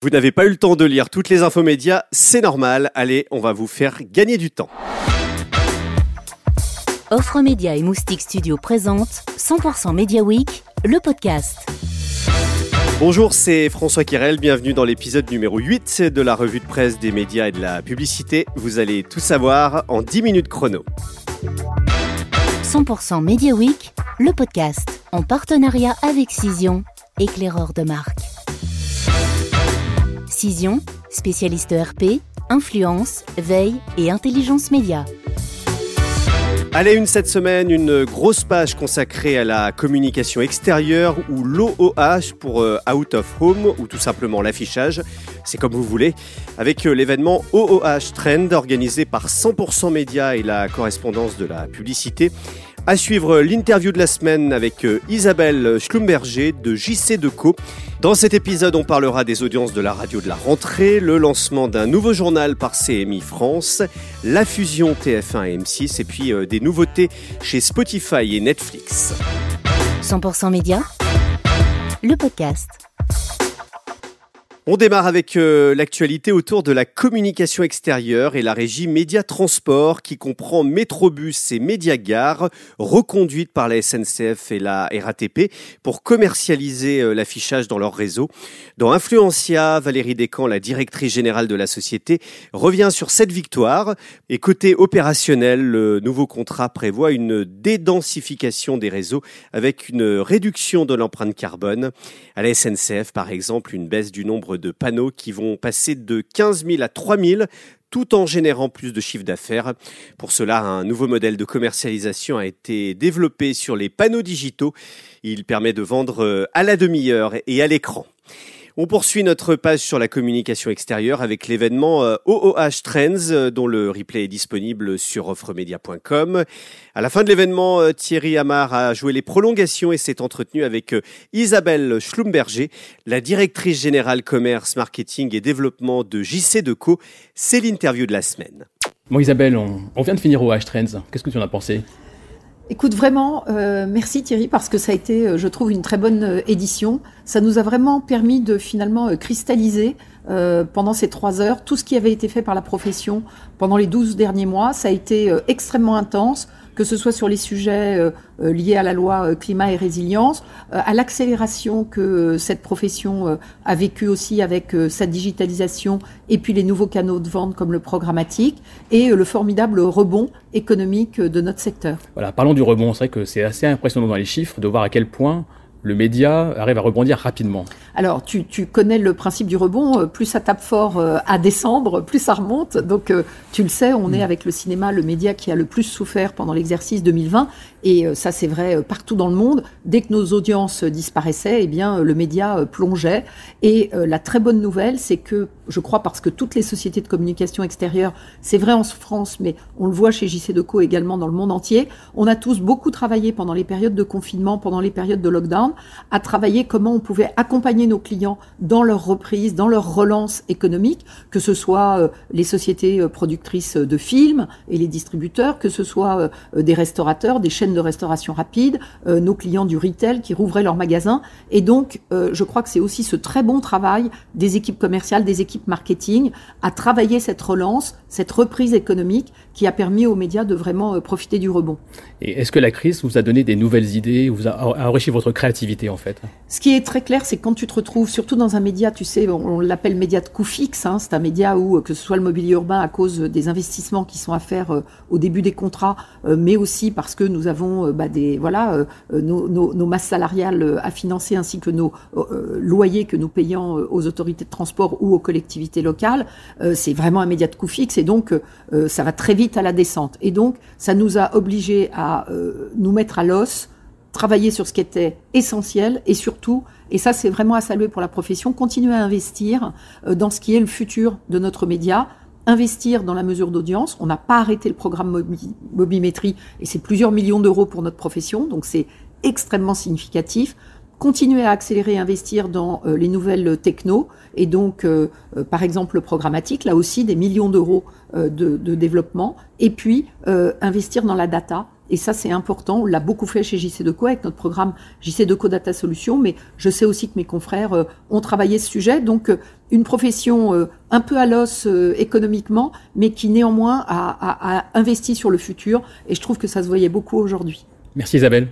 Vous n'avez pas eu le temps de lire toutes les infos médias, c'est normal. Allez, on va vous faire gagner du temps. Offre Média et Moustique Studio présente 100% Media Week, le podcast. Bonjour, c'est François Kirel, bienvenue dans l'épisode numéro 8 de la revue de presse des médias et de la publicité. Vous allez tout savoir en 10 minutes chrono. 100% Media Week, le podcast, en partenariat avec Cision, éclaireur de marque. Cision, spécialiste RP, influence, veille et intelligence média. Allez, une cette semaine, une grosse page consacrée à la communication extérieure ou l'OOH pour euh, Out of Home ou tout simplement l'affichage, c'est comme vous voulez, avec euh, l'événement OOH Trend organisé par 100% Média et la correspondance de la publicité. À suivre l'interview de la semaine avec euh, Isabelle Schlumberger de JC Deco. Dans cet épisode, on parlera des audiences de la radio de la rentrée, le lancement d'un nouveau journal par CMI France, la fusion TF1 et M6 et puis euh, des nouveautés chez Spotify et Netflix. 100% Média, le podcast. On démarre avec euh, l'actualité autour de la communication extérieure et la régie Média Transport qui comprend Métrobus et Médiagare, reconduite par la SNCF et la RATP pour commercialiser euh, l'affichage dans leur réseau. Dans Influencia, Valérie Descamps, la directrice générale de la société, revient sur cette victoire. Et côté opérationnel, le nouveau contrat prévoit une dédensification des réseaux avec une réduction de l'empreinte carbone. À la SNCF, par exemple, une baisse du nombre de panneaux qui vont passer de 15 000 à 3 000 tout en générant plus de chiffre d'affaires. Pour cela, un nouveau modèle de commercialisation a été développé sur les panneaux digitaux. Il permet de vendre euh, à la demi-heure et à l'écran. On poursuit notre page sur la communication extérieure avec l'événement OOH euh, Trends euh, dont le replay est disponible sur offremedia.com. À la fin de l'événement, euh, Thierry Amar a joué les prolongations et s'est entretenu avec Isabelle Schlumberger, la directrice générale commerce, marketing et développement de JC Deco. C'est l'interview de la semaine. Bon Isabelle, on, on vient de finir OOH Trends. Qu'est-ce que tu en as pensé? Écoute, vraiment, euh, merci Thierry, parce que ça a été, euh, je trouve, une très bonne euh, édition. Ça nous a vraiment permis de finalement cristalliser pendant ces trois heures tout ce qui avait été fait par la profession pendant les douze derniers mois. Ça a été extrêmement intense que ce soit sur les sujets euh, euh, liés à la loi euh, climat et résilience, à l'accélération que cette profession a vécu aussi avec sa digitalisation et puis les nouveaux canaux de vente comme le programmatique et le formidable rebond économique de notre secteur. Voilà, parlons du rebond. C'est vrai que c'est assez impressionnant dans les chiffres de voir à quel point le média arrive à rebondir rapidement. Alors, tu, connais le principe du rebond. Euh, plus ça tape fort euh, à descendre, plus ça remonte. Donc, euh, tu le sais, on est mm. avec le cinéma le média qui a le plus souffert pendant l'exercice 2020. Et ça, c'est vrai partout dans le monde. Dès que nos audiences disparaissaient, eh bien, le média plongeait. Et la très bonne nouvelle, c'est que, je crois, parce que toutes les sociétés de communication extérieure, c'est vrai en France, mais on le voit chez JC Deco également dans le monde entier, on a tous beaucoup travaillé pendant les périodes de confinement, pendant les périodes de lockdown à travailler comment on pouvait accompagner nos clients dans leur reprise, dans leur relance économique, que ce soit euh, les sociétés euh, productrices de films et les distributeurs, que ce soit euh, des restaurateurs, des chaînes de restauration rapide, nos clients du retail qui rouvraient leurs magasins. Et donc, je crois que c'est aussi ce très bon travail des équipes commerciales, des équipes marketing, à travailler cette relance, cette reprise économique qui a permis aux médias de vraiment profiter du rebond. Et est-ce que la crise vous a donné des nouvelles idées, vous a enrichi votre créativité en fait? Ce qui est très clair, c'est quand tu te retrouves, surtout dans un média, tu sais, on, l'appelle média de coût fixe, hein, c'est un média où, que ce soit le mobilier urbain à cause des investissements qui sont à faire euh, au début des contrats, euh, mais aussi parce que nous avons euh, bah, des, voilà, nos, masses salariales à financer ainsi que nos loyers que nous payons aux autorités de transport ou aux collectivités locales. c'est vraiment un média de coût fixe et donc ça va très vite à la descente. Et donc ça nous a obligés à nous mettre à l'os travailler sur ce qui était essentiel et surtout, et ça c'est vraiment à saluer pour la profession, continuer à investir euh, dans ce qui est le futur de notre média, investir dans la mesure d'audience. On n'a pas arrêté le programme Mobimétrie et c'est plusieurs millions d'euros pour notre profession, donc c'est extrêmement significatif. Continuer à accélérer et investir dans euh, les nouvelles technos et donc, euh, par exemple, le programmatique, là aussi des millions d'euros de, de, développement. Et puis, investir dans la data Et ça, c'est important. On l'a beaucoup fait chez JC Deco avec notre programme JC Deco Data Solutions, mais je sais aussi que mes confrères euh, ont travaillé ce sujet. Donc, euh, une profession euh, un peu à l'os économiquement, mais qui néanmoins a, a investi sur le futur. Et je trouve que ça se voyait beaucoup aujourd'hui. Merci Isabelle.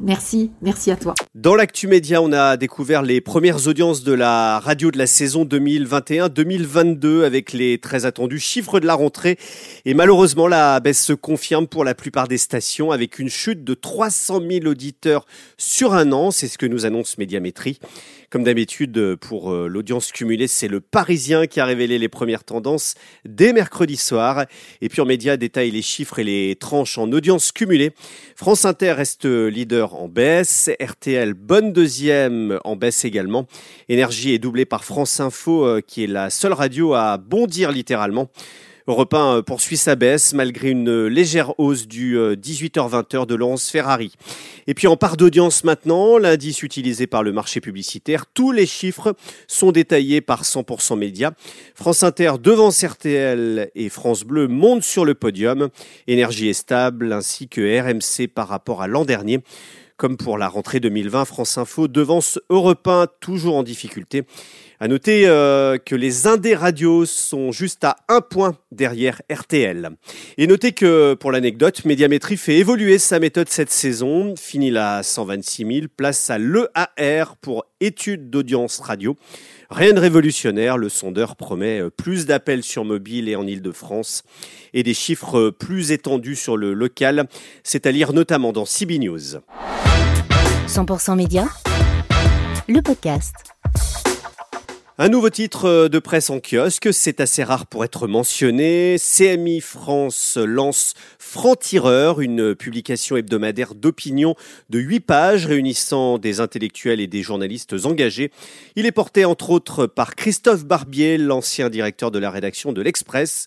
Merci, merci à toi. Dans l'actu média, on a découvert les premières audiences de la radio de la saison 2021-2022 avec les très attendus chiffres de la rentrée. Et malheureusement, la baisse se confirme pour la plupart des stations avec une chute de 300 000 auditeurs sur un an. C'est ce que nous annonce Médiamétrie. Comme d'habitude, pour euh, l'audience cumulée, c'est le Parisien qui a révélé les premières tendances dès mercredi soir. Et puis en média, détaille les chiffres et les tranches en audience cumulée. France Inter reste leader en baisse. RTL, bonne deuxième en baisse également. Énergie est doublée par France Info, euh, qui est la seule radio à bondir littéralement. Europe 1 euh, poursuit sa baisse malgré une légère hausse du 18h-20h euh, de Laurence Ferrari. Et puis en part d'audience maintenant, l'indice utilisé par le marché publicitaire, tous les chiffres sont détaillés par 100% Média. France Inter devant RTL et France Bleu montent sur le podium. Énergie est stable ainsi que RMC par rapport à l'an dernier. Comme pour la rentrée 2020, France Info devance Europe 1 toujours en difficulté. À noter euh, que les Indés radios sont juste à un point derrière RTL. Et notez que, pour l'anecdote, Médiamétrie fait évoluer sa méthode cette saison. Fini la 126 000, place à l'EAR pour études d'audience radio. Rien de révolutionnaire, le sondeur promet plus d'appels sur mobile et en Ile-de-France et des chiffres plus étendus sur le local. C'est à lire notamment dans CB News. 100% Média, le podcast. Un nouveau titre euh, de presse en kiosque, c'est assez rare pour être mentionné. CMI France lance Franc-Tireur, une publication hebdomadaire d'opinion de 8 pages réunissant des intellectuels et des journalistes engagés. Il est porté entre autres par Christophe Barbier, l'ancien directeur de la rédaction de l'Express.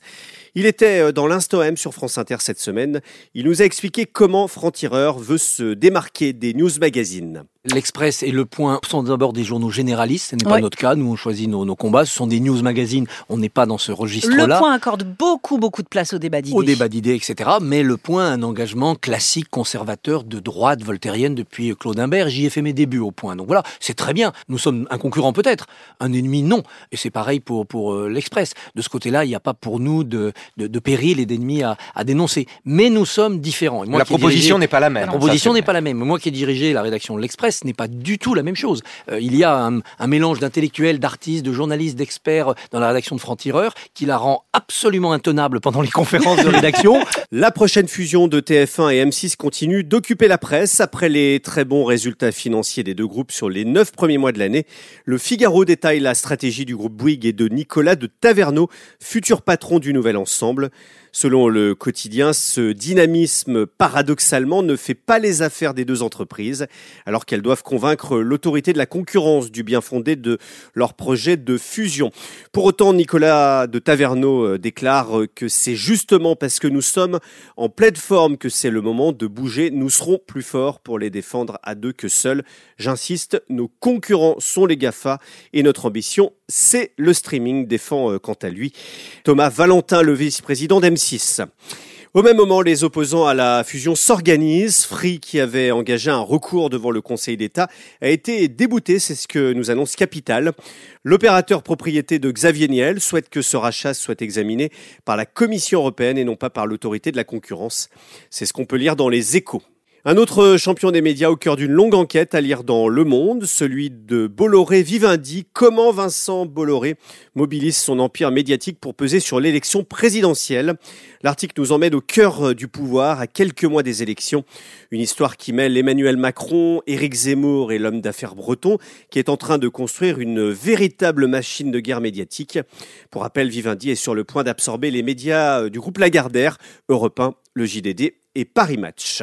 Il était euh, dans l'Insto M sur France Inter cette semaine. Il nous a expliqué comment Franc-Tireur veut se démarquer des news magazines. L'Express et Le Point sont d'abord des journaux généralistes, ce n'est pas notre cas, nous on choisit nos, nos, combats, ce sont des news magazines, on n'est pas dans ce registre-là. Le Point accorde beaucoup beaucoup de place au débat d'idées. Au débat d'idées, etc. Mais Le Point a un engagement classique, conservateur, de droite, voltairienne depuis Claude Imbert, j'y ai fait mes débuts au Point. Donc voilà, c'est très bien, nous sommes un concurrent peut-être, un ennemi non, et c'est pareil pour, pour euh, l'Express. De ce côté-là, il n'y a pas pour nous de, de, de péril et d'ennemis à, à, dénoncer. Mais nous sommes différents. Moi la proposition n'est pas la même. La proposition n'est pas la même. Moi qui ai dirigé la rédaction de l'Express, n'est pas du tout la même chose. Euh, il y a un, un mélange d'intellectuels, d'artistes, de journalistes, d'experts dans la rédaction de Franc-Tireur qui la rend absolument intenable pendant les conférences de rédaction. la prochaine fusion de TF1 et M6 continue d'occuper la presse après les très bons résultats financiers des deux groupes sur les neuf premiers mois de l'année. Le Figaro détaille la stratégie du groupe Bouygues et de Nicolas de Taverneau, futur patron du nouvel ensemble. Selon le quotidien, ce dynamisme paradoxalement ne fait pas les affaires des deux entreprises, alors qu'elles doivent convaincre l'autorité de la concurrence du bien fondé de leur projet de fusion. Pour autant, Nicolas de Taverneau euh, déclare que c'est justement parce que nous sommes en pleine forme que c'est le moment de bouger. Nous serons plus forts pour les défendre à deux que seuls. J'insiste, nos concurrents sont les GAFA et notre ambition, c'est le streaming, défend euh, quant à lui Thomas Valentin, le vice-président d'MC au même moment, les opposants à la fusion s'organisent. Free, qui avait engagé un recours devant le Conseil d'État, a été débouté, c'est ce que nous annonce Capital. L'opérateur propriété de Xavier Niel souhaite que ce rachat soit examiné par la Commission européenne et non pas par l'autorité de la concurrence. C'est ce qu'on peut lire dans les échos. Un autre champion des médias au cœur d'une longue enquête à lire dans Le Monde, celui de Bolloré Vivendi. Comment Vincent Bolloré mobilise son empire médiatique pour peser sur l'élection présidentielle? L'article nous emmène au cœur du pouvoir à quelques mois des élections. Une histoire qui mêle Emmanuel Macron, Éric Zemmour et l'homme d'affaires breton qui est en train de construire une véritable machine de guerre médiatique. Pour rappel, Vivendi est sur le point d'absorber les médias du groupe Lagardère, Europe 1, le JDD et Paris Match.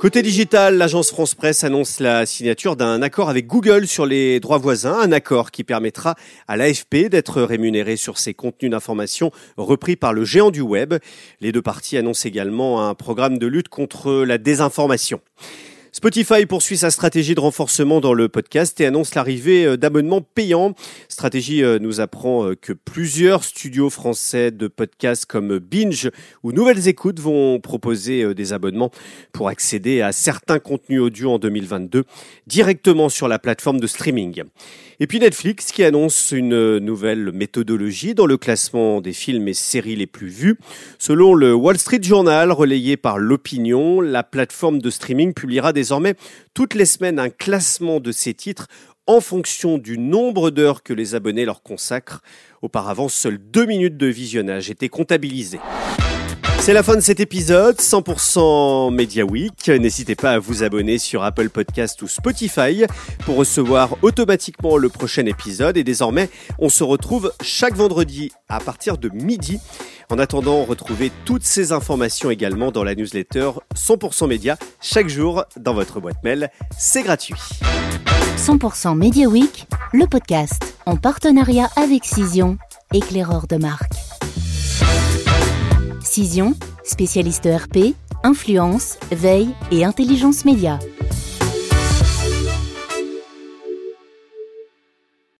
Côté digital, l'agence France Presse annonce la signature d'un accord avec Google sur les droits voisins, un accord qui permettra à l'AFP d'être rémunéré sur ses contenus d'information repris par le géant du web. Les deux parties annoncent également un programme de lutte contre la désinformation. Spotify poursuit sa stratégie de renforcement dans le podcast et annonce l'arrivée euh, d'abonnements payants. Stratégie euh, nous apprend euh, que plusieurs studios français de podcasts comme Binge ou Nouvelles Écoutes vont proposer des abonnements pour accéder à certains contenus audio en 2022 directement sur la plateforme de streaming. Et puis Netflix qui annonce une nouvelle méthodologie dans le classement des films et séries les plus vus. Selon le Wall Street Journal, relayé par l'opinion, la plateforme de streaming publiera désormais toutes les semaines un classement de ces titres en fonction du nombre d'heures que les abonnés leur consacrent. Auparavant, seules deux minutes de visionnage étaient comptabilisées. C'est la fin de cet épisode 100% Media Week. N'hésitez pas à vous abonner sur Apple Podcast ou Spotify pour recevoir automatiquement le prochain épisode. Et désormais, on se retrouve chaque vendredi à partir de midi. En attendant, retrouvez toutes ces informations également dans la newsletter 100% Média chaque jour dans votre boîte mail. C'est gratuit. 100% Media Week, le podcast en partenariat avec Cision, éclaireur de marque. Spécialiste ERP, influence, veille et intelligence média.